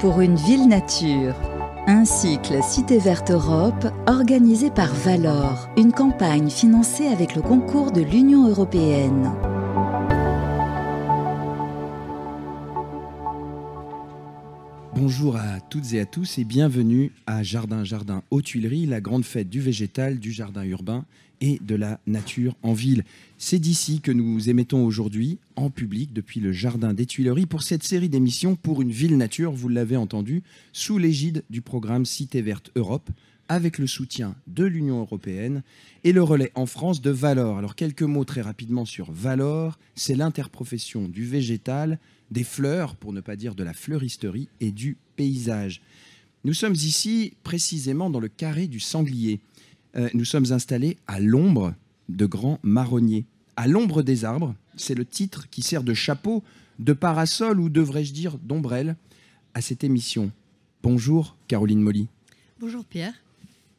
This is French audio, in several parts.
pour une ville nature. Un cycle Cité Verte Europe organisé par Valor, une campagne financée avec le concours de l'Union européenne. Bonjour à toutes et à tous et bienvenue à Jardin Jardin aux Tuileries, la grande fête du végétal, du jardin urbain et de la nature en ville. C'est d'ici que nous émettons aujourd'hui en public depuis le Jardin des Tuileries pour cette série d'émissions pour une ville nature, vous l'avez entendu, sous l'égide du programme Cité Verte Europe avec le soutien de l'Union européenne et le relais en France de Valor. Alors quelques mots très rapidement sur Valor, c'est l'interprofession du végétal, des fleurs, pour ne pas dire de la fleuristerie, et du paysage. Nous sommes ici précisément dans le carré du sanglier. Euh, nous sommes installés à l'ombre de grands marronniers. À l'ombre des arbres, c'est le titre qui sert de chapeau, de parasol ou devrais-je dire d'ombrelle à cette émission. Bonjour Caroline Molly. Bonjour Pierre.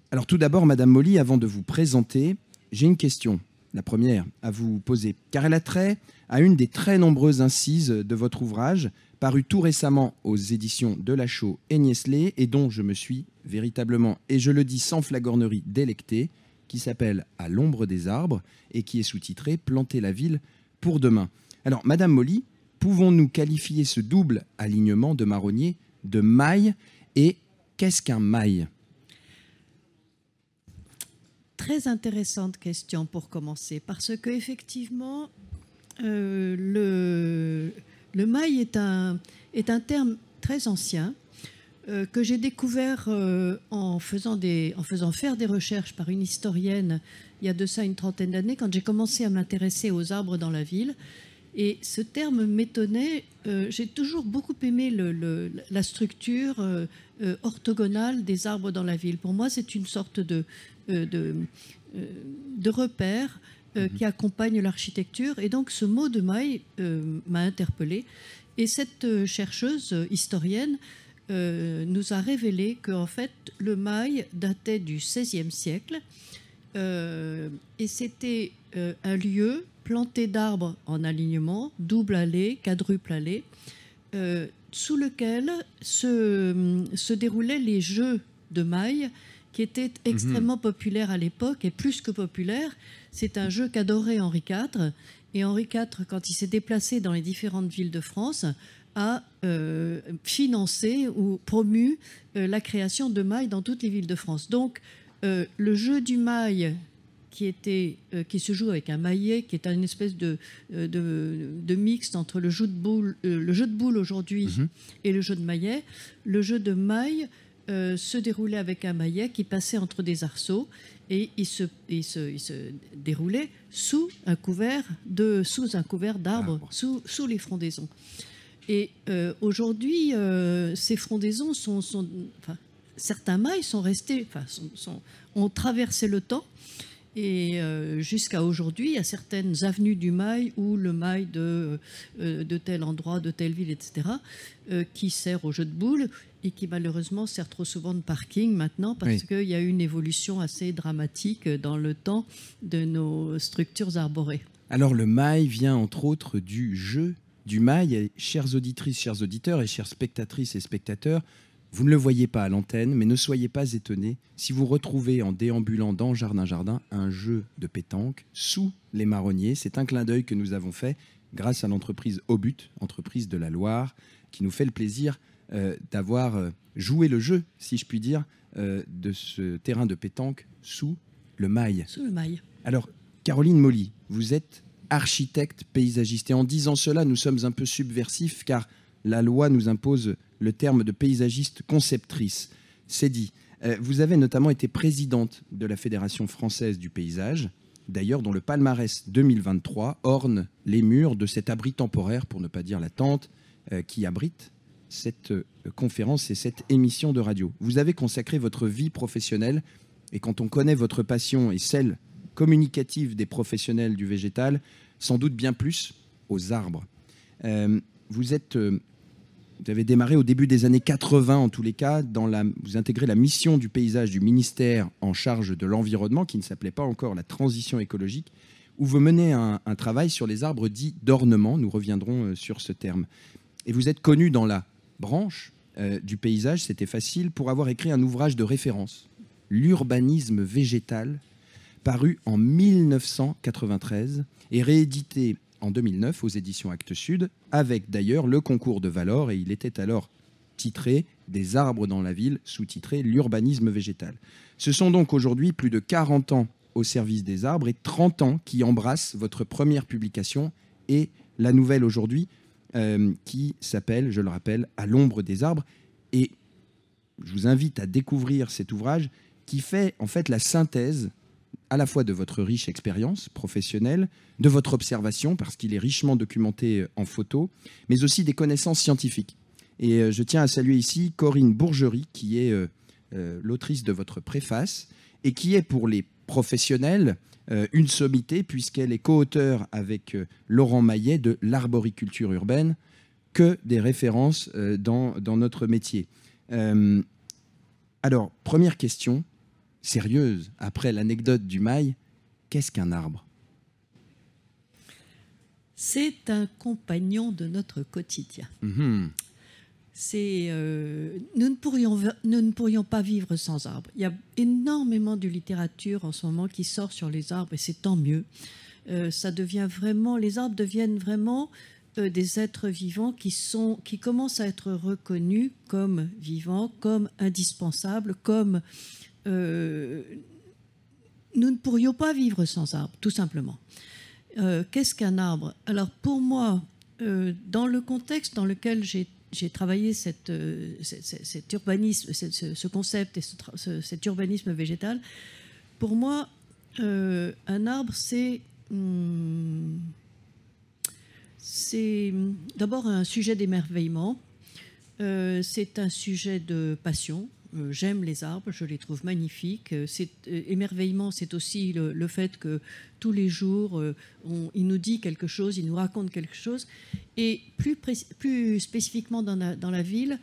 Alors tout d'abord, Madame Molly, avant de vous présenter, j'ai une question. La première à vous poser, car elle a trait à une des très nombreuses incises de votre ouvrage, paru tout récemment aux éditions de Lachaud et Niesley, et dont je me suis véritablement, et je le dis sans flagornerie, délecté, qui s'appelle À l'ombre des arbres et qui est sous-titré Planter la ville pour demain. Alors, Madame Molly, pouvons-nous qualifier ce double alignement de marronniers de maille et qu'est-ce qu'un maille? Très intéressante question pour commencer, parce que effectivement, euh, le, le maille est un, est un terme très ancien euh, que j'ai découvert euh, en, faisant des, en faisant faire des recherches par une historienne il y a de ça une trentaine d'années, quand j'ai commencé à m'intéresser aux arbres dans la ville. Et ce terme m'étonnait. j'ai toujours beaucoup aimé le, la structure orthogonale des arbres dans la ville. Pour moi, c'est une sorte de, de, de repère euh, qui accompagne l'architecture. Et donc ce mot de maille euh, m'a interpellée. Et cette euh, chercheuse historienne nous a révélé qu'en fait le mail datait du XVIe siècle et c'était un lieu planté d'arbres en alignement, double allée, quadruple allée, sous lequel se, se déroulaient les jeux de mailles qui étaient mhm. extrêmement populaires à l'époque et plus que populaires. C'est un jeu qu'adorait Henri IV. Et Henri IV, quand il s'est déplacé dans les différentes villes de France, a euh, financé ou promu euh, la création de mailles dans toutes les villes de France. Donc, euh, le jeu du maille qui, était, qui se joue avec un maillet, qui est une espèce de, de, mixte entre le jeu de boule, le jeu de boule aujourd'hui mhm. et le jeu de maillet. Le jeu de maille se déroulait avec un maillet qui passait entre des arceaux et il se, il se, il se déroulait sous un couvert de sous un couvert d'arbres, sous, sous les frondaisons. Et euh, aujourd'hui, euh, ces frondaisons sont, sont enfin, certains mailles sont restés, enfin, sont, ont traversé le temps. Et euh, jusqu'à aujourd'hui, il y a certaines avenues du mail où le mail de, de tel endroit, de telle ville, etc., qui sert au jeu de boules et qui malheureusement sert trop souvent de parking maintenant parce qu'il y a eu une évolution assez dramatique dans le temps de nos structures arborées. Alors le mail vient entre autres du jeu du mail. chères auditrices, chers auditeurs et chères spectatrices et spectateurs, vous ne le voyez pas à l'antenne, mais ne soyez pas étonnés si vous retrouvez en déambulant dans Jardin Jardin un jeu de pétanque sous les marronniers. C'est un clin d'œil que nous avons fait grâce à l'entreprise Obut, entreprise de la Loire, qui nous fait le plaisir d'avoir euh, joué le jeu, si je puis dire, euh, de ce terrain de pétanque sous le mail. Sous le mail. Alors, Caroline Molly, vous êtes architecte paysagiste. Et en disant cela, nous sommes un peu subversifs car la loi nous impose le terme de paysagiste conceptrice. C'est dit. vous avez notamment été présidente de la Fédération française du paysage, d'ailleurs dont le palmarès 2023 orne les murs de cet abri temporaire, pour ne pas dire la tente, qui abrite cette euh, conférence et cette émission de radio. Vous avez consacré votre vie professionnelle, et quand on connaît votre passion et celle communicative des professionnels du végétal, sans doute bien plus aux arbres. Euh, vous êtes... Euh, vous avez démarré au début des années 80, en tous les cas, vous intégrez la mission du paysage du ministère en charge de l'environnement, qui ne s'appelait pas encore la transition écologique, où vous menez un travail sur les arbres dits d'ornement. Nous reviendrons sur ce terme. Et vous êtes connu dans la branche euh, du paysage, c'était facile, pour avoir écrit un ouvrage de référence, L'urbanisme végétal, paru en 1993 et réédité en 2009 aux éditions Actes Sud, avec d'ailleurs le concours de Valor, et il était alors titré Des arbres dans la ville, sous-titré L'urbanisme végétal. Ce sont donc aujourd'hui plus de 40 ans au service des arbres et 30 ans qui embrassent votre première publication et la nouvelle aujourd'hui euh, qui s'appelle, je le rappelle, À l'ombre des arbres. Et je vous invite à découvrir cet ouvrage qui fait en fait la synthèse à la fois de votre riche expérience professionnelle, de votre observation, parce qu'il est richement documenté en photo, mais aussi des connaissances scientifiques. Et euh, je tiens à saluer ici Corinne Bourgerie, qui est euh, euh, l'autrice de votre préface, et qui est pour les professionnels une sommité, puisqu'elle est co-auteure avec Laurent Maillet de L'arboriculture urbaine, que des références dans, dans, notre métier. alors, première question, sérieuse, après l'anecdote du mail, qu'est-ce qu'un arbre? C'est un compagnon de notre quotidien. Mhm. C'est, euh, nous, ne pourrions, nous ne pourrions pas vivre sans arbres. Il y a énormément de littérature en ce moment qui sort sur les arbres et c'est tant mieux. Euh, ça devient vraiment, les arbres deviennent vraiment euh, des êtres vivants qui, sont, qui commencent à être reconnus comme vivants, comme indispensables, comme nous ne pourrions pas vivre sans arbre, tout simplement. Qu'est-ce qu'un arbre? Alors pour moi, dans le contexte dans lequel j'ai travaillé cette, cet urbanisme, ce, concept et cet urbanisme végétal, pour moi, un arbre, c'est hmm, c'est d'abord un sujet d'émerveillement, c'est un sujet de passion, euh, j'aime les arbres, je les trouve magnifiques. Euh, c'est euh, émerveillement, c'est aussi le, fait que tous les jours, il nous dit quelque chose, il nous raconte quelque chose. Et plus, plus spécifiquement dans la, ville,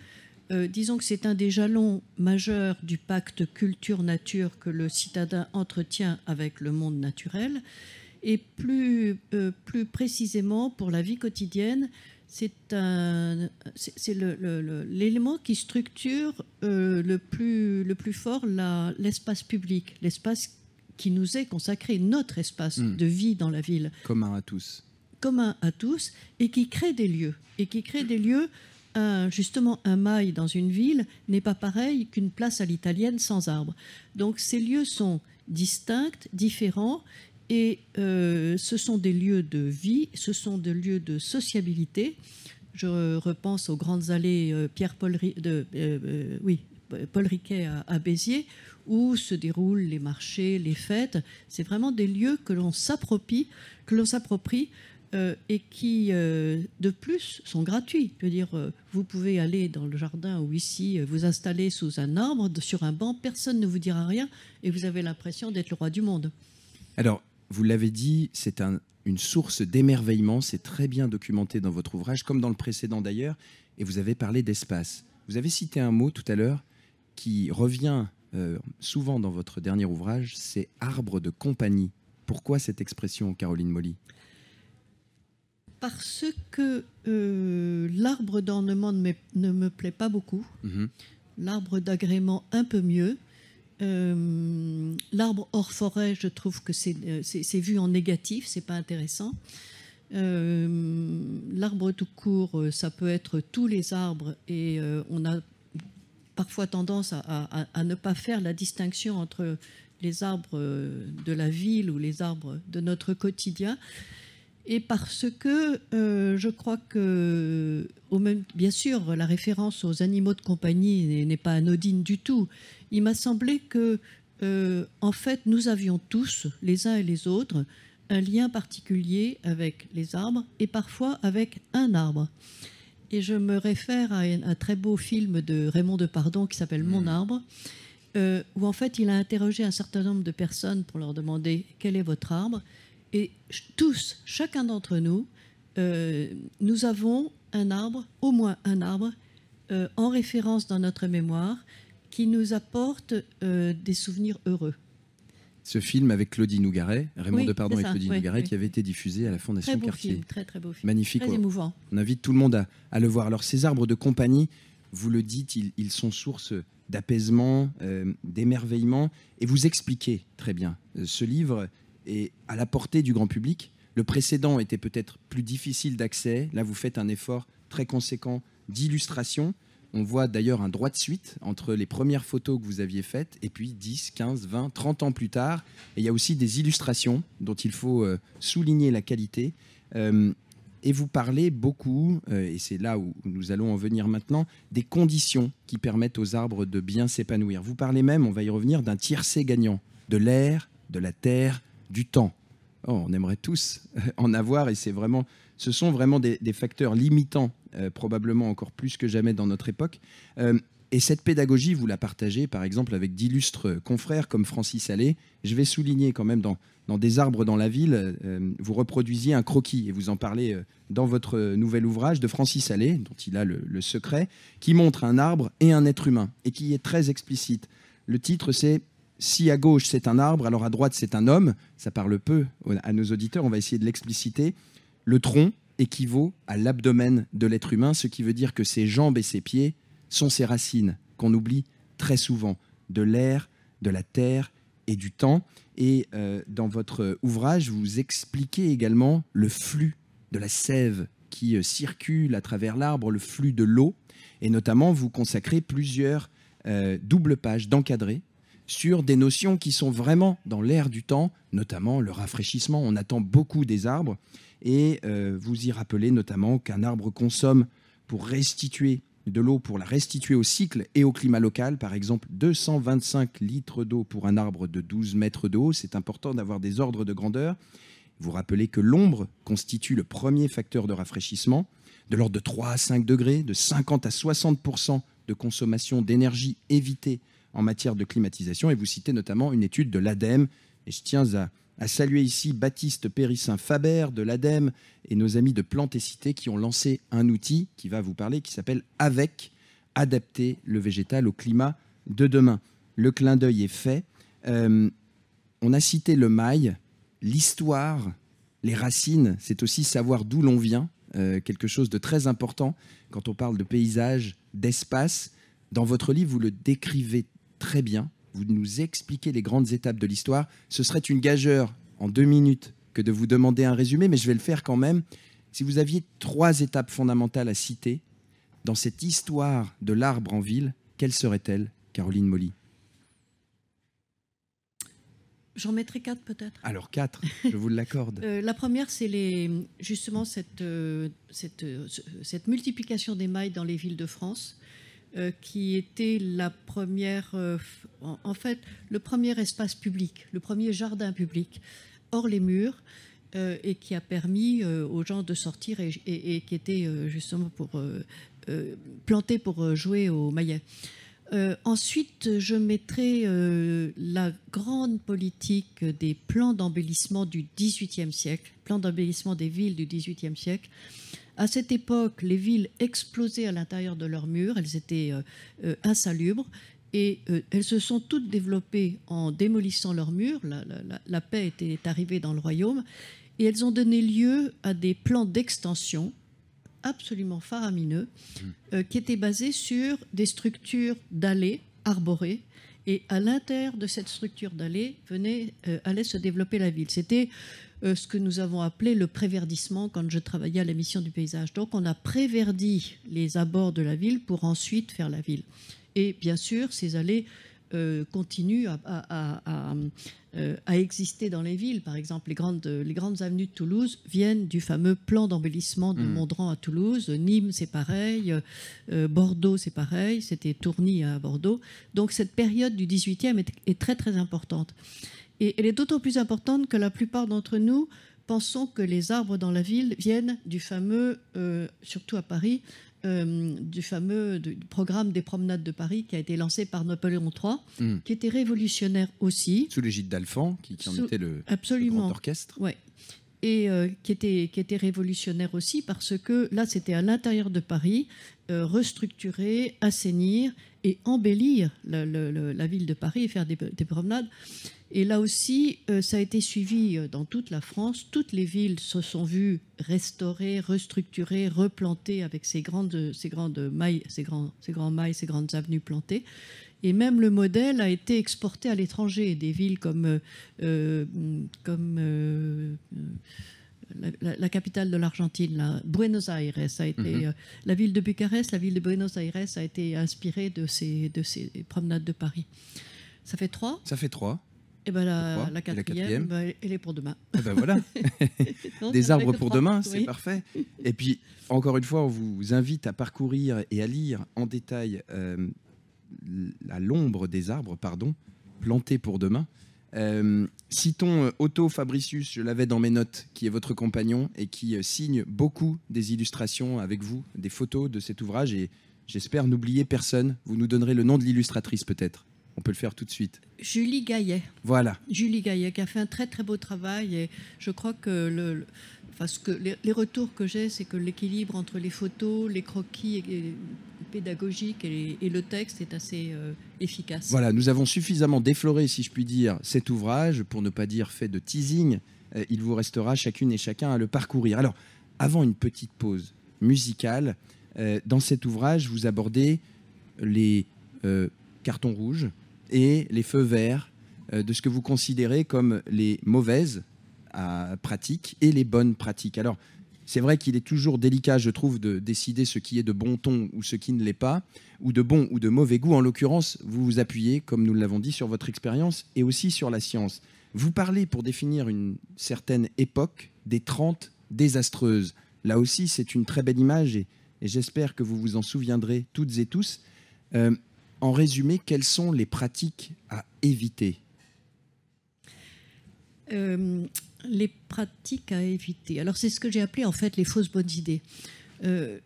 disons que c'est un des jalons majeurs du pacte culture-nature que le citadin entretient avec le monde naturel. Et plus, plus précisément, pour la vie quotidienne, c'est l'élément qui structure euh, le, plus, le plus fort l'espace public, l'espace qui nous est consacré, notre espace hmm. de vie dans la ville. Commun à tous. Commun à tous, et qui crée des lieux. Et qui crée des lieux, justement, un mail dans une ville n'est pas pareil qu'une place à l'italienne sans arbre. Donc ces lieux sont distincts, différents, et euh, ce sont des lieux de vie, ce sont des lieux de sociabilité. Je repense aux grandes allées euh, Pierre-Paul euh, oui, Paul Riquet à, Béziers, où se déroulent les marchés, les fêtes. C'est vraiment des lieux que l'on s'approprie, que l'on s'approprie et qui, de plus, sont gratuits. Je veux dire, vous pouvez aller dans le jardin ou ici, vous installer sous un arbre, sur un banc, personne ne vous dira rien, et vous avez l'impression d'être le roi du monde. Alors, vous l'avez dit, c'est une source d'émerveillement, c'est très bien documenté dans votre ouvrage, comme dans le précédent d'ailleurs, et vous avez parlé d'espace. Vous avez cité un mot tout à l'heure qui revient euh, souvent dans votre dernier ouvrage, c'est arbre de compagnie. Pourquoi cette expression, Caroline Molly? Parce que euh, l'arbre d'ornement ne, me plaît pas beaucoup, mhm. l'arbre d'agrément un peu mieux, euh, l'arbre hors forêt, je trouve que c'est euh, vu en négatif, c'est pas intéressant. Euh, l'arbre tout court, ça peut être tous les arbres et on a parfois tendance à, ne pas faire la distinction entre les arbres de la ville ou les arbres de notre quotidien. Et parce que je crois que, au même, bien sûr, la référence aux animaux de compagnie n'est pas anodine du tout il m'a semblé que, euh, en fait, nous avions tous, les uns et les autres, un lien particulier avec les arbres et parfois avec un arbre. Et je me réfère à un, très beau film de Raymond Depardon qui s'appelle Mon mmh. arbre, euh, où en fait il a interrogé un certain nombre de personnes pour leur demander quel est votre arbre. Et tous, chacun d'entre nous, euh, nous avons un arbre, au moins un arbre, en référence dans notre mémoire, qui nous apporte euh, des souvenirs heureux. Ce film avec Claudie Nougaret, Raymond Depardon et Claudie Nougaret, qui avait été diffusé à la Fondation très beau Cartier. Film, très très beau film. Magnifique. Très émouvant. On invite tout le monde à, le voir. Alors ces arbres de compagnie, vous le dites, ils, sont source d'apaisement, euh, d'émerveillement, et vous expliquez très bien. Euh, ce livre est à la portée du grand public. Le précédent était peut-être plus difficile d'accès. Là, vous faites un effort très conséquent d'illustration. On voit d'ailleurs un droit de suite entre les premières photos que vous aviez faites et puis 10, 15, 20, 30 ans plus tard. Et il y a aussi des illustrations dont il faut euh, souligner la qualité. Et vous parlez beaucoup, euh, et c'est là où nous allons en venir maintenant, des conditions qui permettent aux arbres de bien s'épanouir. Vous parlez même, on va y revenir, d'un tiercé gagnant, de l'air, de la terre, du temps. Oh, on aimerait tous euh, en avoir, et c'est vraiment, ce sont vraiment des, facteurs limitants, euh, probablement encore plus que jamais dans notre époque. Et cette pédagogie, vous la partagez par exemple avec d'illustres confrères comme Francis Allais. Je vais souligner quand même dans, dans Des arbres dans la ville, euh, vous reproduisiez un croquis et vous en parlez euh, dans votre nouvel ouvrage de Francis Allais, dont il a le, secret, qui montre un arbre et un être humain et qui est très explicite. Le titre c'est Si à gauche c'est un arbre, alors à droite c'est un homme. Ça parle peu à nos auditeurs, on va essayer de l'expliciter. Le tronc équivaut à l'abdomen de l'être humain, ce qui veut dire que ses jambes et ses pieds sont ces racines qu'on oublie très souvent, de l'air, de la terre et du temps. Et euh, dans votre ouvrage, vous expliquez également le flux de la sève qui euh, circule à travers l'arbre, le flux de l'eau. Et notamment, vous consacrez plusieurs euh, doubles pages d'encadré sur des notions qui sont vraiment dans l'air du temps, notamment le rafraîchissement. On attend beaucoup des arbres. Et vous y rappelez notamment qu'un arbre consomme pour restituer de l'eau pour la restituer au cycle et au climat local. Par exemple, 225 litres d'eau pour un arbre de 12 mètres de haut. C'est important d'avoir des ordres de grandeur. Vous rappelez que l'ombre constitue le premier facteur de rafraîchissement, de l'ordre de 3 à 5 degrés, de 50 à 60% de consommation d'énergie évitée en matière de climatisation. Et vous citez notamment une étude de l'ADEME. Et je tiens à saluer ici Baptiste Périssin Faber de l'ADEME et nos amis de Plantes et Cité qui ont lancé un outil qui va vous parler qui s'appelle Avec adapter le végétal au climat de demain. Le clin d'œil est fait. Euh, on a cité le mail, l'histoire, les racines, c'est aussi savoir d'où l'on vient, euh, quelque chose de très important quand on parle de paysage, d'espace. Dans votre livre, vous le décrivez très bien vous nous expliquez les grandes étapes de l'histoire. Ce serait une gageure en deux minutes que de vous demander un résumé, mais je vais le faire quand même. Si vous aviez trois étapes fondamentales à citer dans cette histoire de l'arbre en ville, quelles seraient-elles, Caroline Molly? J'en mettrai quatre peut-être. Alors quatre, je vous l'accorde. Euh, la première, c'est les, justement cette, euh, cette, euh, cette, multiplication des mailles dans les villes de France. Euh, qui était la première, euh, en, fait, le premier espace public, le premier jardin public hors les murs, euh, et qui a permis aux gens de sortir et, qui était justement pour planté pour jouer au maillet. ensuite, je mettrai la grande politique des plans d'embellissement du XVIIIe siècle, plans d'embellissement des villes du XVIIIe siècle, à cette époque, les villes explosaient à l'intérieur de leurs murs, elles étaient euh, euh, insalubres et euh, elles se sont toutes développées en démolissant leurs murs. La, paix était arrivée dans le royaume et elles ont donné lieu à des plans d'extension absolument faramineux qui étaient basés sur des structures d'allées arborées. Et à l'intérieur de cette structure venait, allait se développer la ville. C'était ce que nous avons appelé le préverdissement quand je travaillais à la mission du paysage. Donc on a préverdi les abords de la ville pour ensuite faire la ville. Et bien sûr, ces allées euh, continuent à, euh, à, exister dans les villes. Par exemple, les grandes, les grandes avenues de Toulouse viennent du fameux plan d'embellissement de mmh. Mondran à Toulouse. Nîmes, c'est pareil. Bordeaux, c'est pareil. C'était Tourny à Bordeaux. Donc cette période du 18e est, est très très importante. Et elle est d'autant plus importante que la plupart d'entre nous pensons que les arbres dans la ville viennent du fameux, euh, surtout à Paris, euh, du fameux programme des promenades de Paris qui a été lancé par Napoléon III, hmm. qui était révolutionnaire aussi. Sous l'égide d'Alphand, qui, en était le, absolument. grand orchestre. Ouais. Et euh, qui, était, qui était révolutionnaire aussi parce que là, c'était à l'intérieur de Paris, restructurer, assainir et embellir la, ville de Paris et faire des promenades. Et là aussi, euh, ça a été suivi euh, dans toute la France. Toutes les villes se sont vues restaurées, restructurées, replantées avec ces grandes, ces grandes mailles, ces grands, ces grands mailles, ces grandes avenues plantées. Et même le modèle a été exporté à l'étranger. Des villes comme, euh, comme la, capitale de l'Argentine, Buenos Aires, a été, mhm. la ville de Bucarest, la ville de Buenos Aires a été inspirée de ces, de ces promenades de Paris. Ça fait trois Ça fait trois. Et ben la, quatrième, bah, elle est pour demain. Et eh ben voilà, des arbres pour demain, c'est parfait. Et puis, encore une fois, on vous invite à parcourir et à lire en détail euh, à l'ombre des arbres, pardon, plantés pour demain. Euh, citons euh, Otto Fabricius, je l'avais dans mes notes, qui est votre compagnon et qui signe beaucoup des illustrations avec vous, des photos de cet ouvrage. Et j'espère n'oublier personne. Vous nous donnerez le nom de l'illustratrice peut-être. On peut le faire tout de suite. Julie Gaillet. Voilà. Julie Gaillet qui a fait un très très beau travail et je crois que le, que les, retours que j'ai, c'est que l'équilibre entre les photos, les croquis pédagogiques et, le texte est assez euh, Voilà, nous avons suffisamment défloré, si je puis dire, cet ouvrage, pour ne pas dire fait de teasing. Euh, il vous restera chacune et chacun à le parcourir. Alors, avant une petite pause musicale, euh, dans cet ouvrage, vous abordez les cartons rouges, et les feux verts euh, de ce que vous considérez comme les mauvaises euh, pratiques et les bonnes pratiques. Alors, c'est vrai qu'il est toujours délicat, je trouve, de décider ce qui est de bon ton ou ce qui ne l'est pas, ou de bon ou de mauvais goût. En l'occurrence, vous vous appuyez, comme nous l'avons dit, sur votre expérience et aussi sur la science. Vous parlez, pour définir une certaine époque, des 30 désastreuses. Là aussi, c'est une très belle image et, j'espère que vous vous en souviendrez toutes et tous. Euh, en résumé, quelles sont les pratiques à éviter? Euh, Les pratiques à éviter. Alors c'est ce que j'ai appelé en fait les fausses bonnes idées. Euh,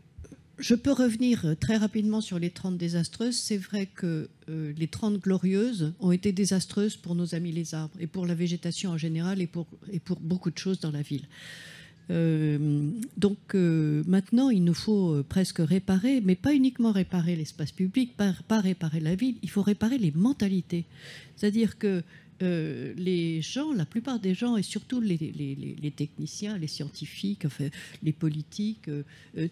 je peux revenir très rapidement sur les 30 désastreuses. C'est vrai que euh, les 30 glorieuses ont été désastreuses pour nos amis les arbres et pour la végétation en général et pour, et pour beaucoup de choses dans la ville. Euh, donc euh, maintenant, il nous faut euh, presque réparer, mais pas uniquement réparer l'espace public, pas, réparer la ville, il faut réparer les mentalités. C'est-à-dire que les gens, la plupart des gens, et surtout les, les, techniciens, les scientifiques, enfin, les politiques,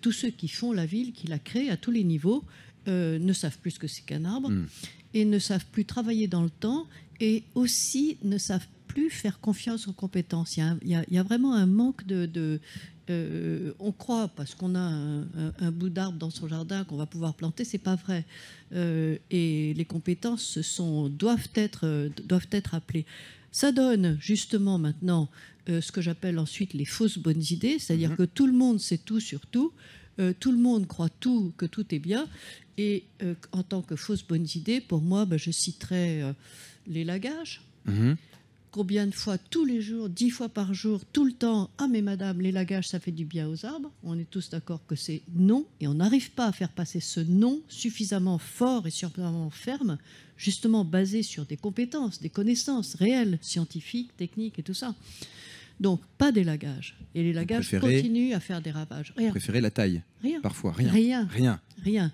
tous ceux qui font la ville, qui la créent à tous les niveaux, ne savent plus ce que c'est qu'un arbre hmm. et ne savent plus travailler dans le temps et aussi ne savent plus faire confiance aux compétences. Il y a, vraiment un manque de... Euh, on croit parce qu'on a un, bout d'arbre dans son jardin qu'on va pouvoir planter, c'est pas vrai. Euh, et les compétences sont, doivent, être, doivent être appelées. Ça donne justement maintenant euh, ce que j'appelle ensuite les fausses bonnes idées, c'est-à-dire mhm. que tout le monde sait tout sur tout, tout le monde croit tout, que tout est bien. Et en tant que fausse bonnes idées, pour moi, ben, je citerai les lagages. Mhm combien de fois tous les jours, dix fois par jour, tout le temps, ah mais madame, les lagages, ça fait du bien aux arbres. On est tous d'accord que c'est non, et on n'arrive pas à faire passer ce non suffisamment fort et suffisamment ferme, justement basé sur des compétences, des connaissances réelles, scientifiques, techniques et tout ça. Donc, pas d'élagage. Et les lagages continuent à faire des ravages. Rien. Vous préférez la taille Rien. Parfois, rien. Rien. Rien. Rien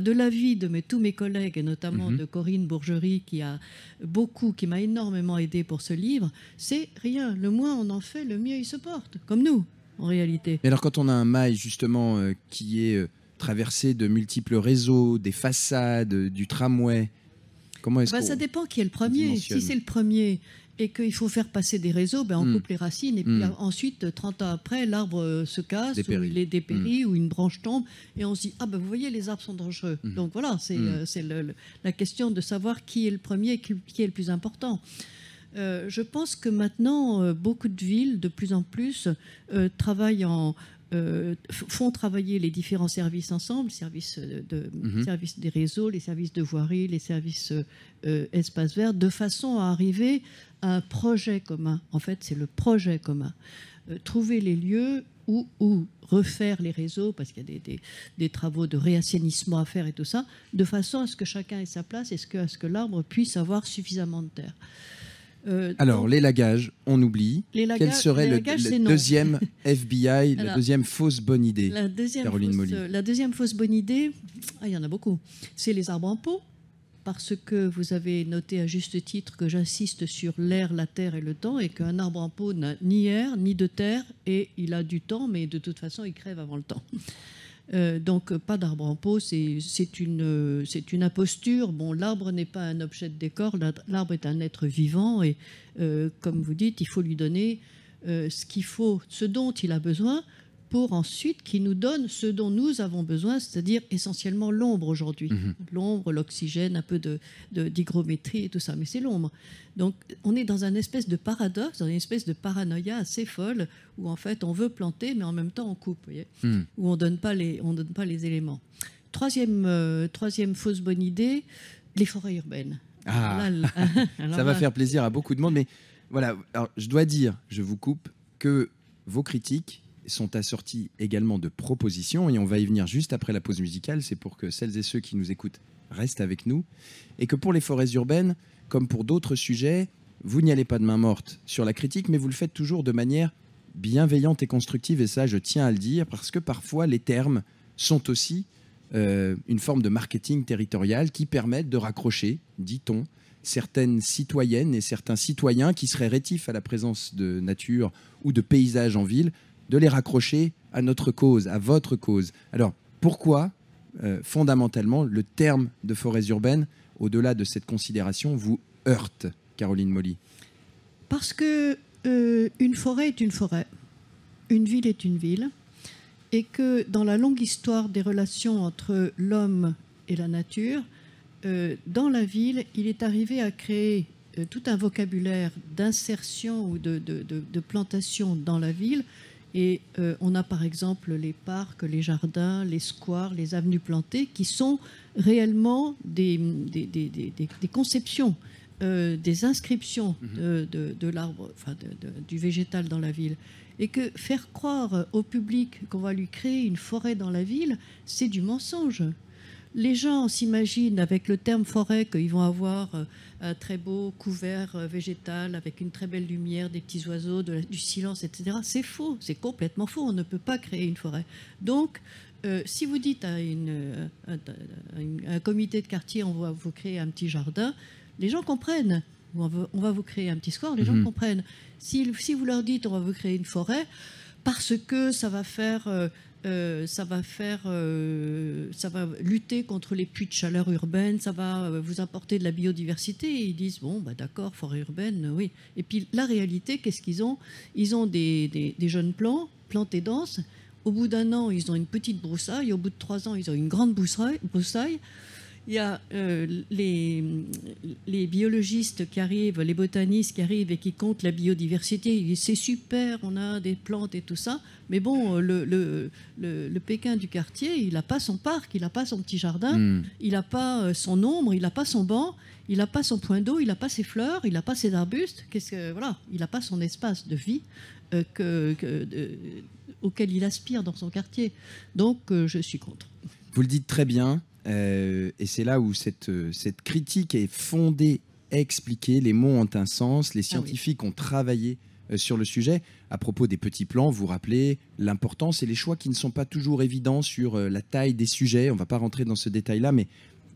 de l'avis de mes, tous mes collègues, et notamment mhm. de Corinne Bourgerie, qui a beaucoup, qui m'a énormément aidé pour ce livre, c'est rien. Le moins on en fait, le mieux il se porte, comme nous, en réalité. Mais alors, quand on a un mail, justement, euh, qui est euh, traversé de multiples réseaux, des façades, du tramway, comment est-ce bah, Ça dépend qui est le premier. Si c'est le premier, et qu'il faut faire passer des réseaux, ben on hmm. coupe les racines et puis hmm. ensuite, 30 ans après, l'arbre euh, se casse ou il est dépéri hmm. ou une branche tombe et on se dit ah ben vous voyez les arbres sont dangereux. Donc voilà, c'est euh, la question de savoir qui est le premier et qui est le plus important. Euh, je pense que maintenant, beaucoup de villes, de plus en plus, travaillent en, font travailler les différents services ensemble, services, de, mhm. services des réseaux, les services de voirie, les services euh, espaces verts, de façon à arriver un projet commun. En fait, c'est le projet commun. Euh, trouver les lieux où, refaire les réseaux, parce qu'il y a des, travaux de réassainissement à faire et tout ça, de façon à ce que chacun ait sa place et ce que, à ce que l'arbre puisse avoir suffisamment de terre. Euh, Alors, les lagages, on oublie. Quel serait le, deuxième FBI, la deuxième fausse bonne idée, la deuxième Caroline fausse, La deuxième fausse bonne idée, ah, il y en a beaucoup, c'est les arbres en pot. parce que vous avez noté à juste titre que j'insiste sur l'air, la terre et le temps, et qu'un arbre en pot n'a ni air ni de terre, et il a du temps, mais de toute façon, il crève avant le temps. Euh, donc pas d'arbre en pot, c'est une, imposture. Bon, l'arbre n'est pas un objet de décor, l'arbre est un être vivant et euh, comme vous dites, il faut lui donner euh, ce qu'il faut, ce dont il a besoin pour ensuite qu'il nous donne ce dont nous avons besoin, c'est-à-dire essentiellement l'ombre aujourd'hui. Mhm. L'ombre, l'oxygène, un peu d'hygrométrie de, et tout ça, mais c'est l'ombre. Donc on est dans un espèce de paradoxe, dans une espèce de paranoïa assez folle, où en fait on veut planter, mais en même temps on coupe, voyez mhm. où on ne donne, pas les, on donne pas les éléments. Troisième, euh, troisième fausse bonne idée, les forêts urbaines. Ah. ça va faire plaisir à beaucoup de monde, mais voilà, alors, je dois dire, je vous coupe, que vos critiques sont assortis également de propositions, et on va y venir juste après la pause musicale, c'est pour que celles et ceux qui nous écoutent restent avec nous, et que pour les forêts urbaines, comme pour d'autres sujets, vous n'y allez pas de main morte sur la critique, mais vous le faites toujours de manière bienveillante et constructive, et ça je tiens à le dire, parce que parfois les termes sont aussi euh, une forme de marketing territorial qui permettent de raccrocher, dit-on, certaines citoyennes et certains citoyens qui seraient rétifs à la présence de nature ou de paysages en ville de les raccrocher à notre cause, à votre cause. Alors, pourquoi, euh, fondamentalement, le terme de forêts urbaines, au-delà de cette considération, vous heurte, Caroline Molly? Parce que euh, une forêt est une forêt, une ville est une ville, et que dans la longue histoire des relations entre l'homme et la nature, euh, dans la ville, il est arrivé à créer tout un vocabulaire d'insertion ou de, de, plantation dans la ville et euh, on a par exemple les parcs, les jardins, les squares, les avenues plantées, qui sont réellement des, des, conceptions, euh, des inscriptions mhm. de, l'arbre, enfin du végétal dans la ville. Et que faire croire au public qu'on va lui créer une forêt dans la ville, c'est du mensonge. Les gens s'imaginent avec le terme forêt qu'ils vont avoir euh, un très beau couvert euh, végétal avec une très belle lumière, des petits oiseaux, du silence, etc. C'est faux, c'est complètement faux. On ne peut pas créer une forêt. Donc, euh, si vous dites à, une, un comité de quartier, on va vous créer un petit jardin, les gens comprennent. On va, vous créer un petit score, les gens mhm. comprennent. Si, si, vous leur dites, on va vous créer une forêt, parce que ça va faire euh, euh, ça va faire, euh, ça va lutter contre les puits de chaleur urbaine, ça va euh, vous apporter de la biodiversité. Ils disent bon, bah d'accord, forêt urbaine, oui. Et puis la réalité, qu'est-ce qu'ils ont? Ils ont des, des, jeunes plants, plantés denses. Au bout d'un an, ils ont une petite broussaille. Au bout de trois ans, ils ont une grande broussaille. Il y a euh, les, les, biologistes qui arrivent, les botanistes qui arrivent et qui comptent la biodiversité. C'est super, on a des plantes et tout ça. Mais bon, le, le, le, Pékin du quartier, il n'a pas son parc, il n'a pas son petit jardin, hmm. il n'a pas euh, son ombre, il n'a pas son banc, il n'a pas son point d'eau, il n'a pas ses fleurs, il n'a pas ses arbustes. Qu'est-ce que voilà, il n'a pas son espace de vie euh, que, auquel il aspire dans son quartier. Donc, je suis contre. Vous le dites très bien. Euh, et c'est là où cette, euh, cette critique est fondée, expliquée. Les mots ont un sens. Les ah scientifiques ont travaillé euh, sur le sujet. À propos des petits plans, vous rappelez l'importance et les choix qui ne sont pas toujours évidents sur la taille des sujets. On ne va pas rentrer dans ce détail-là, mais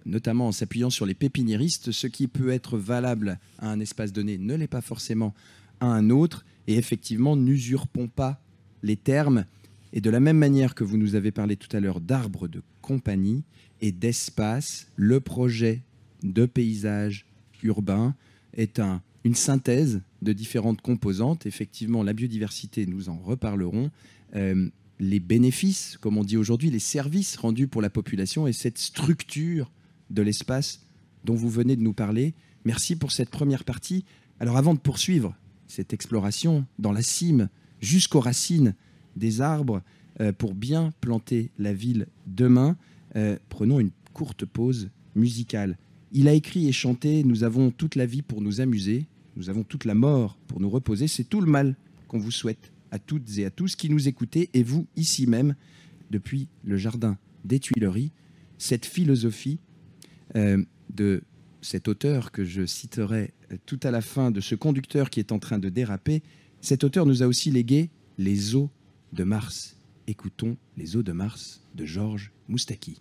notamment en s'appuyant sur les pépiniéristes, ce qui peut être valable à un espace donné ne l'est pas forcément à un autre. Et effectivement, n'usurpons pas les termes. Et de la même manière que vous nous avez parlé tout à l'heure d'arbres de compagnie, et d'espace, le projet de paysage urbain est un, une synthèse de différentes composantes. Effectivement, la biodiversité, nous en reparlerons. Euh, les bénéfices, comme on dit aujourd'hui, les services rendus pour la population et cette structure de l'espace dont vous venez de nous parler. Merci pour cette première partie. Alors avant de poursuivre cette exploration dans la cime jusqu'aux racines des arbres euh, pour bien planter la ville demain, euh, prenons une courte pause musicale. Il a écrit et chanté Nous avons toute la vie pour nous amuser, nous avons toute la mort pour nous reposer. C'est tout le mal qu'on vous souhaite à toutes et à tous qui nous écoutez, et vous ici même, depuis le jardin des Tuileries, cette philosophie euh, de cet auteur que je citerai tout à la fin de ce conducteur qui est en train de déraper. Cet auteur nous a aussi légué les eaux de Mars. Écoutons les eaux de Mars de Georges Moustaki.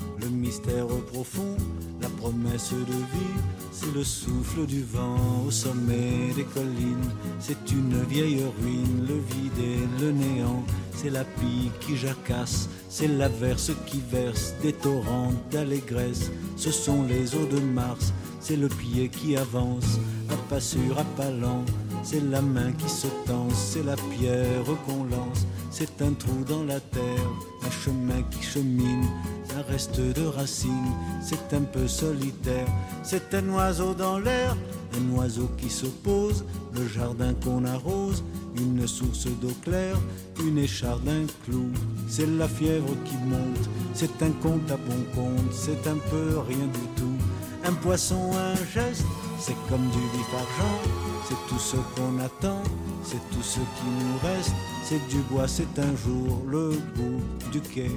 mystère profond, la promesse de vie, c'est le souffle du vent au sommet des collines, c'est une vieille ruine, le vide et le néant, c'est la pique qui jacasse, c'est l'averse qui verse des torrents d'allégresse, ce sont les eaux de Mars, c'est le pied qui avance, à pas sûr, à pas lent, c'est la main qui se tend, c'est la pierre qu'on lance, c'est un trou dans la terre, un chemin qui chemine, un reste de racines, c'est un peu solitaire, c'est un oiseau dans l'air, un oiseau qui se pose, le jardin qu'on arrose, une source d'eau claire, une écharde, un clou, c'est la fièvre qui monte, c'est un compte à bon compte, c'est un peu rien du tout, un poisson, un geste, c'est comme du vif argent, c'est tout ce qu'on attend, c'est tout ce qui nous reste, c'est du bois, c'est un jour le bout du quai,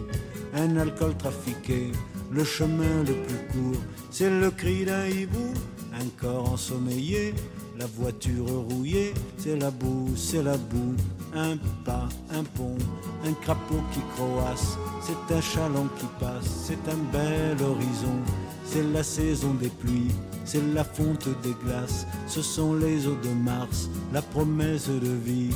un alcool trafiqué, le chemin le plus court, c'est le cri d'un hibou, un corps ensommeillé, la voiture rouillée, c'est la boue, c'est la boue, un pas, un pont, un crapaud qui croasse, c'est un chaland qui passe, c'est un bel horizon, c'est la saison des pluies, c'est la fonte des glaces, ce sont les eaux de Mars, la promesse de vie.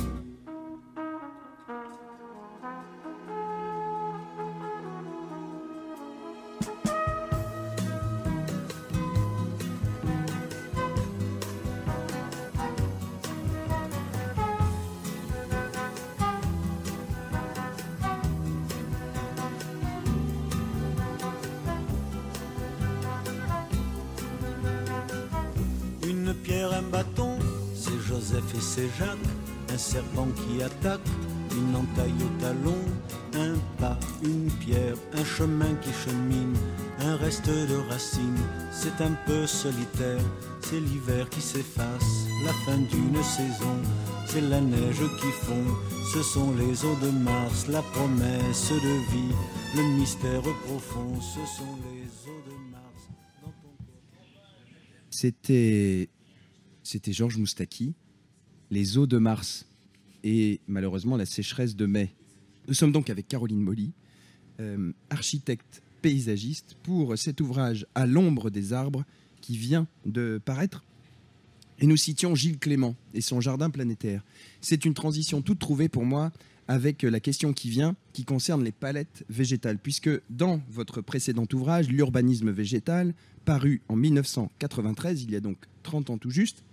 Solitaire, c'est l'hiver qui s'efface, la fin d'une saison, c'est la neige qui fond, ce sont les eaux de Mars, la promesse de vie, le mystère profond, ce sont les eaux de Mars. ton c'était Georges Moustaki, Les eaux de Mars et malheureusement la sécheresse de mai. Nous sommes donc avec Caroline Molly, euh, architecte paysagiste, pour cet ouvrage À l'ombre des arbres qui vient de paraître. Et nous citions Gilles Clément et son jardin planétaire. C'est une transition toute trouvée pour moi avec la question qui vient, qui concerne les palettes végétales, puisque dans votre précédent ouvrage, L'urbanisme végétal, paru en 1993, il y a donc 30 ans tout juste,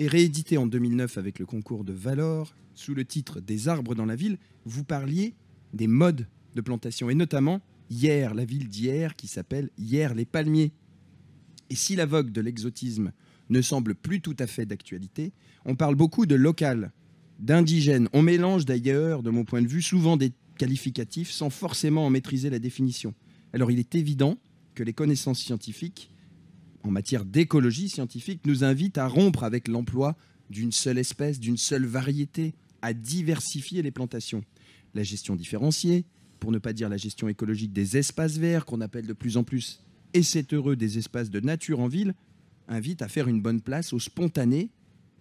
et réédité en 2009 avec le concours de Valor, sous le titre Des arbres dans la ville, vous parliez des modes de plantation, et notamment hier, la ville d'hier, qui s'appelle Hier les palmiers. Et si la vogue de l'exotisme ne semble plus tout à fait d'actualité, on parle beaucoup de local, d'indigène. On mélange d'ailleurs, de mon point de vue, souvent des qualificatifs sans forcément en maîtriser la définition. Alors il est évident que les connaissances scientifiques en matière d'écologie scientifique nous invitent à rompre avec l'emploi d'une seule espèce, d'une seule variété, à diversifier les plantations. La gestion différenciée, pour ne pas dire la gestion écologique des espaces verts, qu'on appelle de plus en plus, et c'est heureux, des espaces de nature en ville, invite à faire une bonne place au spontané,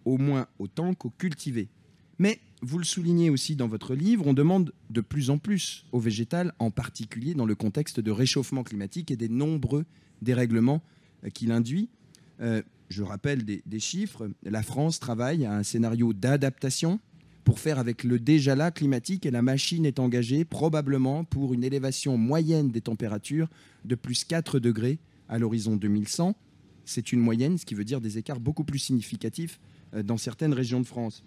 au moins autant qu'au cultivé. Mais, vous le soulignez aussi dans votre livre, on demande de plus en plus au végétal, en particulier dans le contexte de réchauffement climatique et des nombreux dérèglements euh, qu'il induit. Euh, je rappelle des, des chiffres. La France travaille à un scénario d'adaptation pour faire avec le déjà là climatique et la machine est engagée probablement pour une élévation moyenne des températures de plus 4 degrés à l'horizon 2100. C'est une moyenne, ce qui veut dire des écarts beaucoup plus significatifs euh, dans certaines régions de France.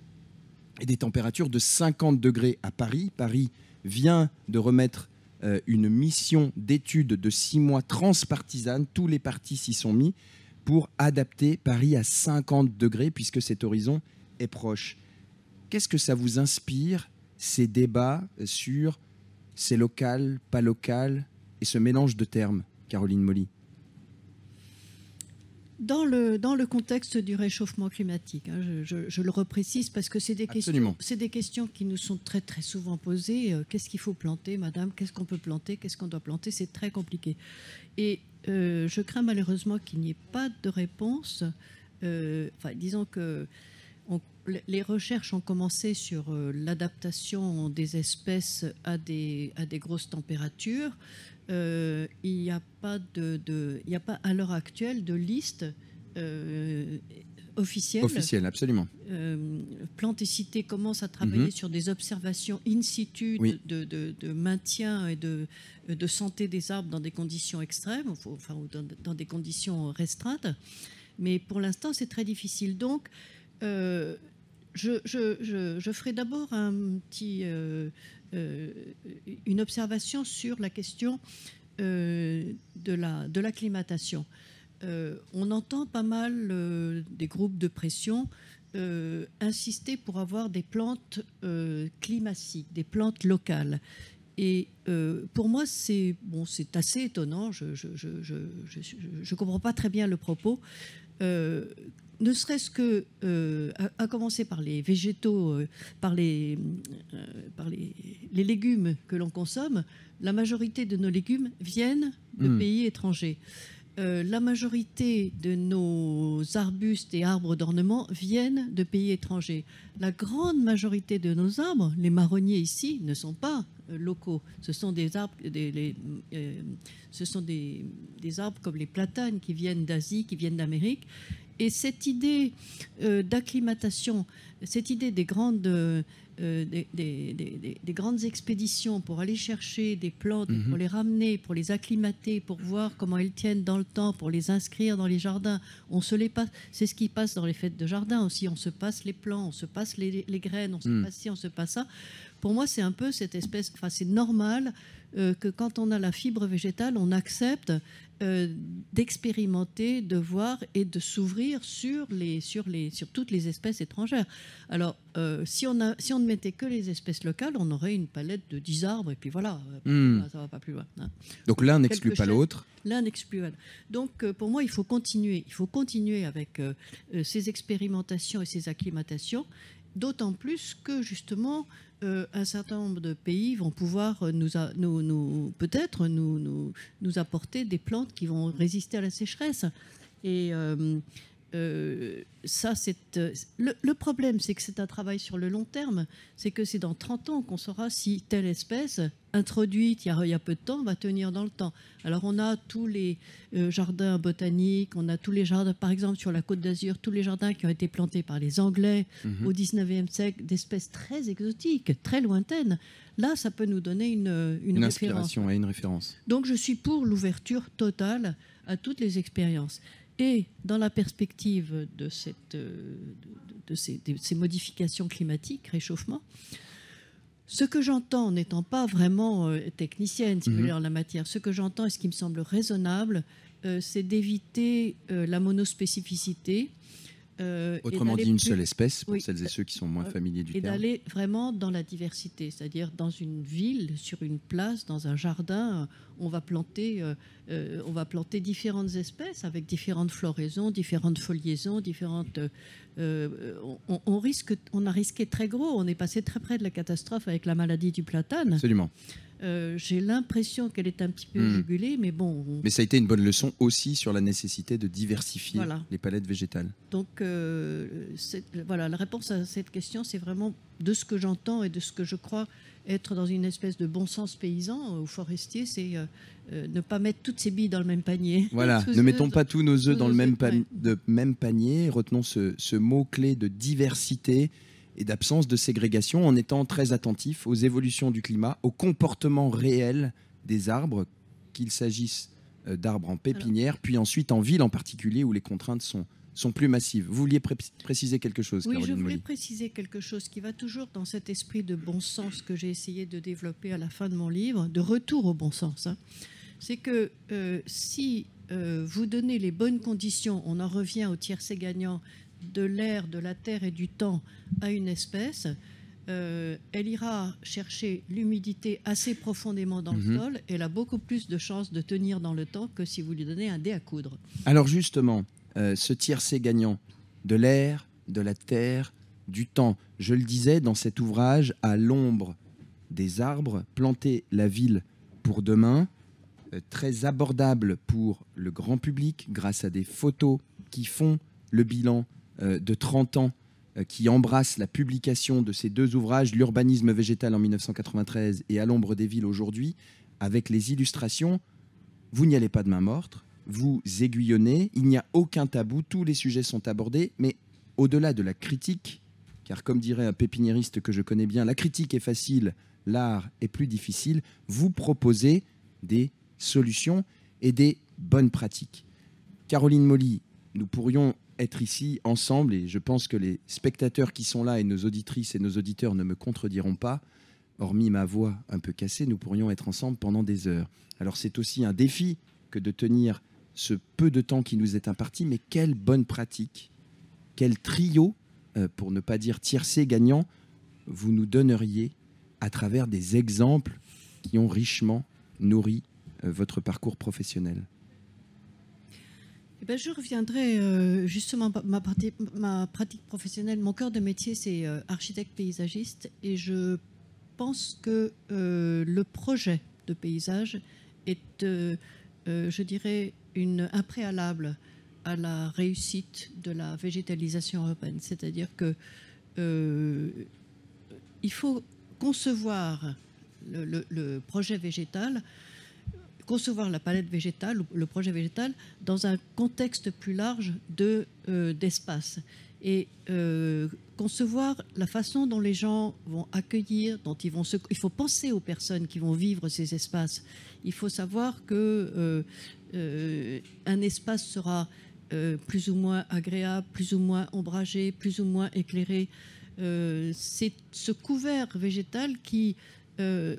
Et des températures de 50 degrés à Paris. Paris vient de remettre euh, une mission d'étude de six mois transpartisane. Tous les partis s'y sont mis pour adapter Paris à 50 degrés puisque cet horizon est proche. Qu'est-ce que ça vous inspire, ces débats sur c'est local, pas local, et ce mélange de termes, Caroline Molly? Dans le, dans le contexte du réchauffement climatique, hein, je, je, le reprécise parce que c'est des, questions, des questions qui nous sont très très souvent posées. Euh, qu'est-ce qu'il faut planter, madame? Qu'est-ce qu'on peut planter? Qu'est-ce qu'on doit planter? C'est très compliqué. Et euh, je crains malheureusement qu'il n'y ait pas de réponse. Euh, enfin, disons que les recherches ont commencé sur l'adaptation des espèces à des, à des grosses températures. il n'y a pas de, de, il a pas à l'heure actuelle de liste euh, officielle. Officielle, absolument. Euh, Plante et Cité commence à travailler mhm. sur des observations in situ de, de, maintien et de, de santé des arbres dans des conditions extrêmes, enfin dans, des conditions restreintes. Mais pour l'instant, c'est très difficile. Donc, euh, je, ferai d'abord un petit, une observation sur la question de l'acclimatation. Euh, on entend pas mal euh, des groupes de pression euh, insister pour avoir des plantes climatiques, des plantes locales. Et pour moi, c'est assez étonnant. Je ne comprends pas très bien le propos. Ne serait-ce que, à, commencer par les végétaux, par, les, par les, légumes que l'on consomme, la majorité de nos légumes viennent de hmm. pays étrangers. Euh, la majorité de nos arbustes et arbres d'ornement viennent de pays étrangers. La grande majorité de nos arbres, les marronniers ici, ne sont pas euh, locaux. Ce sont des arbres, euh, ce sont des, arbres comme les platanes qui viennent d'Asie, qui viennent d'Amérique. Et cette idée d'acclimatation, cette idée des grandes euh, des, grandes expéditions pour aller chercher des plantes, pour mhm. les ramener, pour les acclimater, pour voir comment elles tiennent dans le temps, pour les inscrire dans les jardins. On se les passe. C'est ce qui passe dans les fêtes de jardin aussi. On se passe les plants, on se passe les, graines, on se mhm. passe ci, on se passe ça. Pour moi, c'est un peu cette espèce. Enfin, c'est normal euh, que quand on a la fibre végétale, on accepte euh, d'expérimenter, de voir et de s'ouvrir sur, les, sur, les, sur toutes les espèces étrangères. Alors, euh, si, on a, si on ne mettait que les espèces locales, on aurait une palette de 10 arbres, et puis voilà, hmm. ça ne va pas plus loin. Hein. Donc l'un n'exclut pas l'autre L'un n'exclut pas Donc, pour moi, il faut continuer. Il faut continuer avec ces expérimentations et ces acclimatations, d'autant plus que, justement, euh, un certain nombre de pays vont pouvoir nous, nous, peut-être nous, nous, apporter des plantes qui vont résister à la sécheresse. Et euh, euh, ça, c'est euh, le, problème, c'est que c'est un travail sur le long terme. C'est que c'est dans 30 ans qu'on saura si telle espèce introduite il y, a, peu de temps va tenir dans le temps. Alors on a tous les euh, jardins botaniques, on a tous les jardins, par exemple sur la Côte d'Azur, tous les jardins qui ont été plantés par les Anglais mhm. au 19e siècle, d'espèces très exotiques, très lointaines. Là, ça peut nous donner une, une, inspiration et une référence. Donc je suis pour l'ouverture totale à toutes les expériences. Dans la perspective de, cette, de, ces, modifications climatiques, réchauffement, ce que j'entends, n'étant pas vraiment euh, technicienne, si vous voulez, en la matière, ce que j'entends et ce qui me semble raisonnable, euh, c'est d'éviter euh, la monospécificité, euh, Autrement dit, une seule espèce, pour celles et ceux qui sont moins euh, familiers du terme. Et d'aller vraiment dans la diversité, c'est-à-dire dans une ville, sur une place, dans un jardin, on va planter, euh, on va planter différentes espèces avec différentes floraisons, différentes foliaisons, différentes. On, risque, on a risqué très gros. On est passé très près de la catastrophe avec la maladie du platane. Absolument. Euh, j'ai l'impression qu'elle est un petit peu hmm. jugulée, mais bon. Mais ça a été une bonne leçon aussi sur la nécessité de diversifier les palettes végétales. Donc, euh, voilà, la réponse à cette question, c'est vraiment de ce que j'entends et de ce que je crois être dans une espèce de bon sens paysan ou forestier, c'est euh, ne pas mettre toutes ses billes dans le même panier. Voilà, ne mettons pas tous nos œufs dans le même, de même panier. Retenons ce, ce mot-clé de diversité et d'absence de ségrégation en étant très attentif aux évolutions du climat, au comportement réel des arbres, qu'il s'agisse euh, d'arbres en pépinière, puis ensuite en ville en particulier où les contraintes sont, sont plus massives. Vous vouliez préciser quelque chose, Oui, je voulais préciser quelque chose qui va toujours dans cet esprit de bon sens que j'ai essayé de développer à la fin de mon livre, de retour au bon sens. Hein. C'est que euh, si euh, vous donnez les bonnes conditions, on en revient au tiercé gagnant, de l'air, de la terre et du temps à une espèce, euh, elle ira chercher l'humidité assez profondément dans le mhm. sol elle a beaucoup plus de chances de tenir dans le temps que si vous lui donnez un dé à coudre. Alors justement, euh, ce tiercé gagnant de l'air, de la terre, du temps. Je le disais dans cet ouvrage, à l'ombre des arbres, planter la ville pour demain, euh, très abordable pour le grand public grâce à des photos qui font le bilan de 30 ans, euh, qui embrassent la publication de ces deux ouvrages, L'urbanisme végétal en 1993 et À l'ombre des villes aujourd'hui, avec les illustrations. Vous n'y allez pas de main morte, vous aiguillonnez, il n'y a aucun tabou, tous les sujets sont abordés, mais au-delà de la critique, car comme dirait un pépiniériste que je connais bien, la critique est facile, l'art est plus difficile, vous proposez des solutions et des bonnes pratiques. Caroline Molly, nous pourrions être ici ensemble, et je pense que les spectateurs qui sont là et nos auditrices et nos auditeurs ne me contrediront pas, hormis ma voix un peu cassée, nous pourrions être ensemble pendant des heures. Alors c'est aussi un défi que de tenir ce peu de temps qui nous est imparti, mais quelle bonne pratique, quel trio, euh, pour ne pas dire tiercé gagnant, vous nous donneriez à travers des exemples qui ont richement nourri euh, votre parcours professionnel eh ben, je reviendrai euh, justement ma, ma pratique professionnelle. Mon cœur de métier, c'est architecte paysagiste, et je pense que le projet de paysage est, je dirais, une, un préalable à la réussite de la végétalisation urbaine. C'est-à-dire que euh, il faut concevoir le, projet végétal, concevoir la palette végétale, le projet végétal, dans un contexte plus large euh, d'espace. Et euh, concevoir la façon dont les gens vont accueillir, dont ils vont se... Il faut penser aux personnes qui vont vivre ces espaces. Il faut savoir que un espace sera euh, plus ou moins agréable, plus ou moins ombragé, plus ou moins éclairé. Euh, c'est ce couvert végétal qui, euh,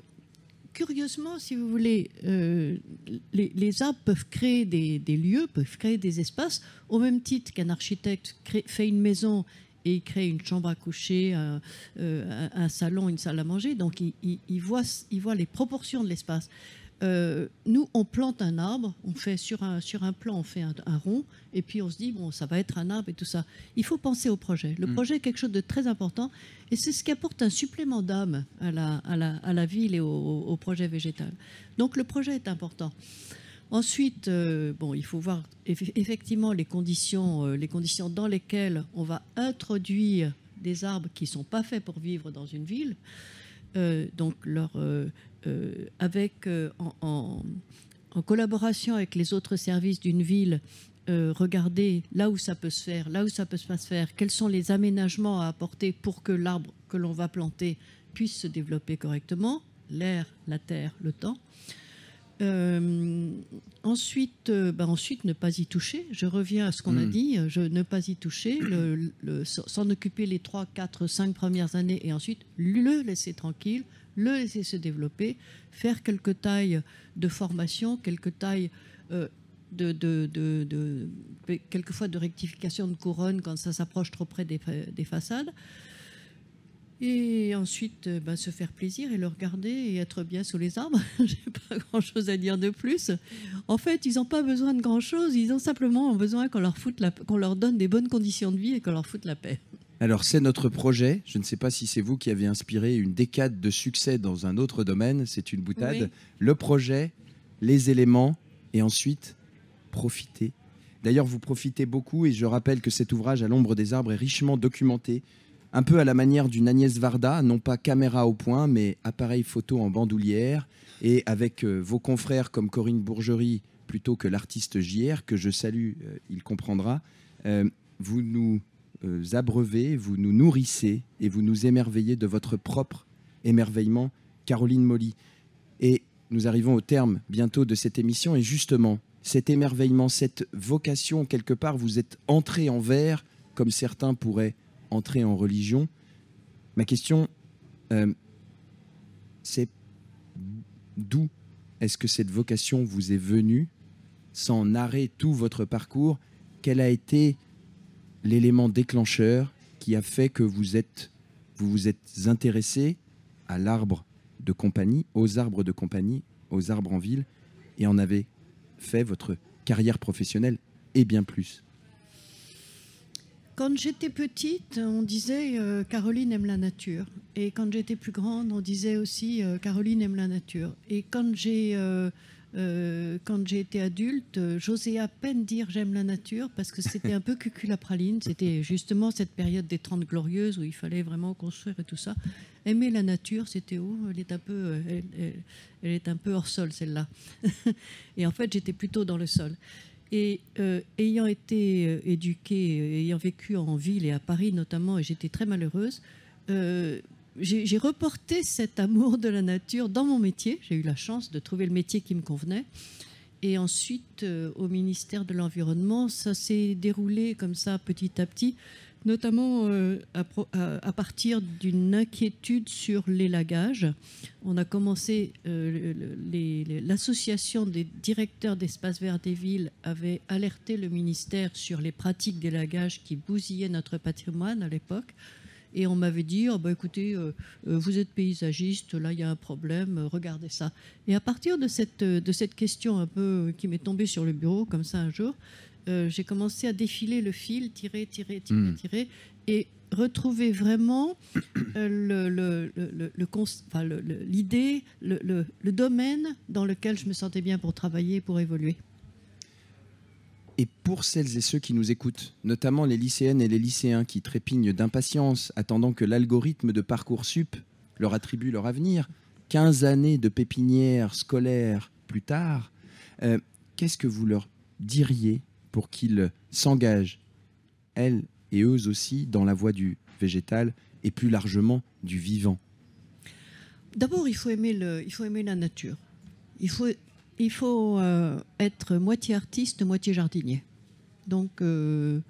curieusement, si vous voulez, les, arbres peuvent créer des, lieux, peuvent créer des espaces, au même titre qu'un architecte fait une maison et il crée une chambre à coucher, un, salon, une salle à manger. Donc il voit, il voit les proportions de l'espace. Euh, nous, on plante un arbre, on fait sur un, sur un plan, on fait un, rond, et puis on se dit, bon, ça va être un arbre et tout ça. Il faut penser au projet. Le mm. projet est quelque chose de très important, et c'est ce qui apporte un supplément d'âme à la, à, la, à la, ville et au, projet végétal. Donc le projet est important. Ensuite, euh, bon, il faut voir effectivement les conditions, euh, les conditions dans lesquelles on va introduire des arbres qui ne sont pas faits pour vivre dans une ville. donc leur, euh, avec, euh, en, collaboration avec les autres services d'une ville, euh, regarder là où ça peut se faire, là où ça peut pas se faire, quels sont les aménagements à apporter pour que l'arbre que l'on va planter puisse se développer correctement, l'air, la terre, le temps. ensuite, bah ensuite, ne pas y toucher. Je reviens à ce qu'on a hmm. dit. Je ne pas y toucher, s'en occuper les 3, 4, 5 premières années et ensuite le laisser tranquille, le laisser se développer, faire quelques tailles de formation, quelques tailles euh, de, quelquefois de rectification de couronne quand ça s'approche trop près des, façades. Et ensuite, euh, ben, se faire plaisir et le regarder et être bien sous les arbres. J'ai pas grand-chose à dire de plus. En fait, ils n'ont pas besoin de grand-chose. Ils ont simplement besoin qu'on leur, qu'on leur donne des bonnes conditions de vie et qu'on leur foute la paix. Alors c'est notre projet. Je ne sais pas si c'est vous qui avez inspiré une décade de succès dans un autre domaine. C'est une boutade. Le projet, les éléments et ensuite profiter. D'ailleurs, vous profitez beaucoup et je rappelle que cet ouvrage à l'ombre des arbres est richement documenté, un peu à la manière d'une Agnès Varda, non pas caméra au point, mais appareil photo en bandoulière et avec euh, vos confrères comme Corinne Bourgerie plutôt que l'artiste JR que je salue, euh, il comprendra. Euh, vous nous abreuvez, vous nous nourrissez et vous nous émerveillez de votre propre émerveillement, Caroline Molly. Et nous arrivons au terme bientôt de cette émission et justement, cet émerveillement, cette vocation, quelque part, vous êtes entré en verre, comme certains pourraient entrer en religion. Ma question, euh, c'est d'où est-ce que cette vocation vous est venue, sans narrer tout votre parcours? Quelle a été l'élément déclencheur qui a fait que vous êtes, vous, vous êtes intéressé à l'arbre de compagnie, aux arbres de compagnie, aux arbres en ville, et en avez fait votre carrière professionnelle et bien plus Quand j'étais petite, on disait euh, Caroline aime la nature. Et quand j'étais plus grande, on disait aussi euh, Caroline aime la nature. Et quand j'ai euh, quand j'ai été adulte, j'osais à peine dire j'aime la nature parce que c'était un peu cucul la praline. C'était justement cette période des Trente Glorieuses où il fallait vraiment construire et tout ça. Aimer la nature, c'était où? Elle est un peu, elle est un peu hors sol celle-là. et en fait, j'étais plutôt dans le sol. Et euh, ayant été euh, éduquée, euh, ayant vécu en ville et à Paris notamment, et j'étais très malheureuse, j'ai reporté cet amour de la nature dans mon métier. J'ai eu la chance de trouver le métier qui me convenait. Et ensuite, au ministère de l'Environnement, ça s'est déroulé comme ça petit à petit notamment euh, à, partir d'une inquiétude sur l'élagage. On a commencé, euh, l'association des directeurs d'espaces verts des villes avait alerté le ministère sur les pratiques d'élagage qui bousillaient notre patrimoine à l'époque. Et on m'avait dit, oh bah écoutez, euh, vous êtes paysagiste, là il y a un problème, regardez ça. Et à partir de cette, de cette question un peu qui m'est tombée sur le bureau, comme ça un jour, euh, j'ai commencé à défiler le fil, tirer, tirer, tirer, hmm. tirer, et retrouver vraiment euh, l'idée, le, le, le, domaine dans lequel je me sentais bien pour travailler, pour évoluer. Et pour celles et ceux qui nous écoutent, notamment les lycéennes et les lycéens qui trépignent d'impatience, attendant que l'algorithme de Parcoursup leur attribue leur avenir, 15 années de pépinière scolaire plus tard, euh, qu'est-ce que vous leur diriez pour qu'ils s'engagent, elles et eux aussi, dans la voie du végétal et plus largement du vivant? D'abord, il, faut aimer il faut aimer la nature. Il faut, il faut euh, être moitié artiste, moitié jardinier. Donc, euh,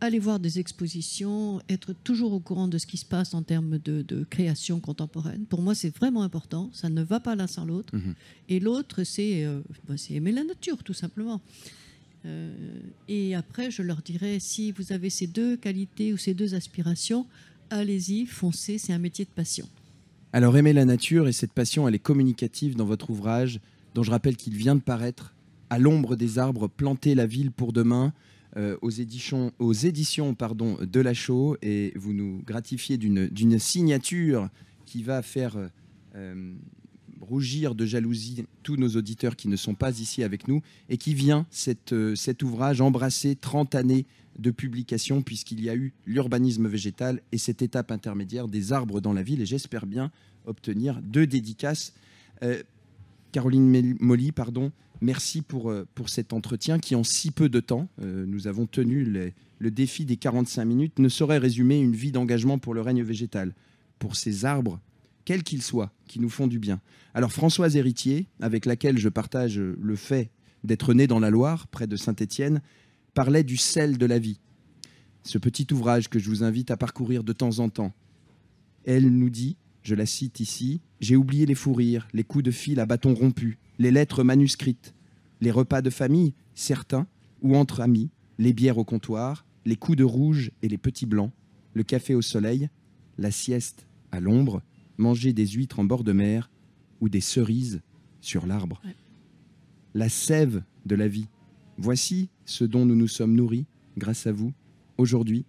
aller voir des expositions, être toujours au courant de ce qui se passe en termes de, création contemporaine. Pour moi, c'est vraiment important. Ça ne va pas l'un sans l'autre. Mhm. Et l'autre, euh, bah, c'est aimer la nature, tout simplement. Et après, je leur dirais, si vous avez ces deux qualités ou ces deux aspirations, allez-y, foncez, c'est un métier de passion. Alors aimer la nature et cette passion, elle est communicative dans votre ouvrage, dont je rappelle qu'il vient de paraître à l'ombre des arbres, planter la ville pour demain. Euh, aux éditions, de la Chaux et vous nous gratifiez d'une signature qui va faire euh, rougir de jalousie tous nos auditeurs qui ne sont pas ici avec nous et qui vient euh, cet ouvrage embrasser 30 années de publication puisqu'il y a eu l'urbanisme végétal et cette étape intermédiaire des arbres dans la ville et j'espère bien obtenir deux dédicaces. Euh, Caroline Molly, pardon, merci pour, euh, pour cet entretien qui en si peu de temps, nous avons tenu le défi des 45 minutes, ne saurait résumer une vie d'engagement pour le règne végétal. Pour ces arbres quels qu'ils soient, qui nous font du bien. Alors Françoise Héritier, avec laquelle je partage le fait d'être née dans la Loire, près de Saint-Étienne, parlait du sel de la vie. Ce petit ouvrage que je vous invite à parcourir de temps en temps. Elle nous dit, je la cite ici, J'ai oublié les fous rires, les coups de fil à bâton rompu, les lettres manuscrites, les repas de famille, certains, ou entre amis, les bières au comptoir, les coups de rouge et les petits blancs, le café au soleil, la sieste à l'ombre, manger des huîtres en bord de mer ou des cerises sur l'arbre. La sève de la vie. Voici ce dont nous nous sommes nourris grâce à vous aujourd'hui.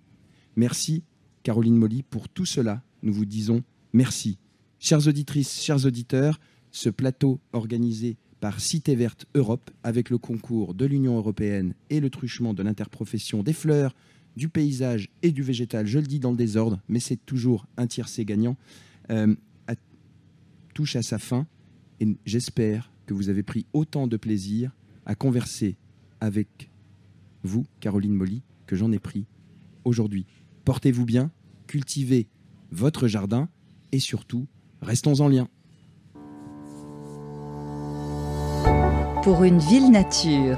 Merci, Caroline Molly, pour tout cela. Nous vous disons merci. Chères auditrices, chers auditeurs, ce plateau organisé par Cité Verte Europe avec le concours de l'Union européenne et le truchement de l'interprofession des fleurs, du paysage et du végétal, je le dis dans le désordre, mais c'est toujours un tiercé gagnant. Euh, touche à sa fin et j'espère que vous avez pris autant de plaisir à converser avec vous, Caroline Molly, que j'en ai pris aujourd'hui. Portez-vous bien, cultivez votre jardin et surtout, restons en lien. Pour une ville nature,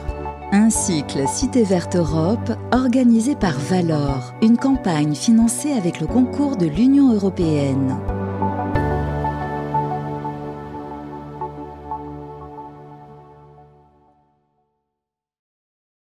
un cycle Cité Verte Europe organisé par Valor, une campagne financée avec le concours de l'Union européenne.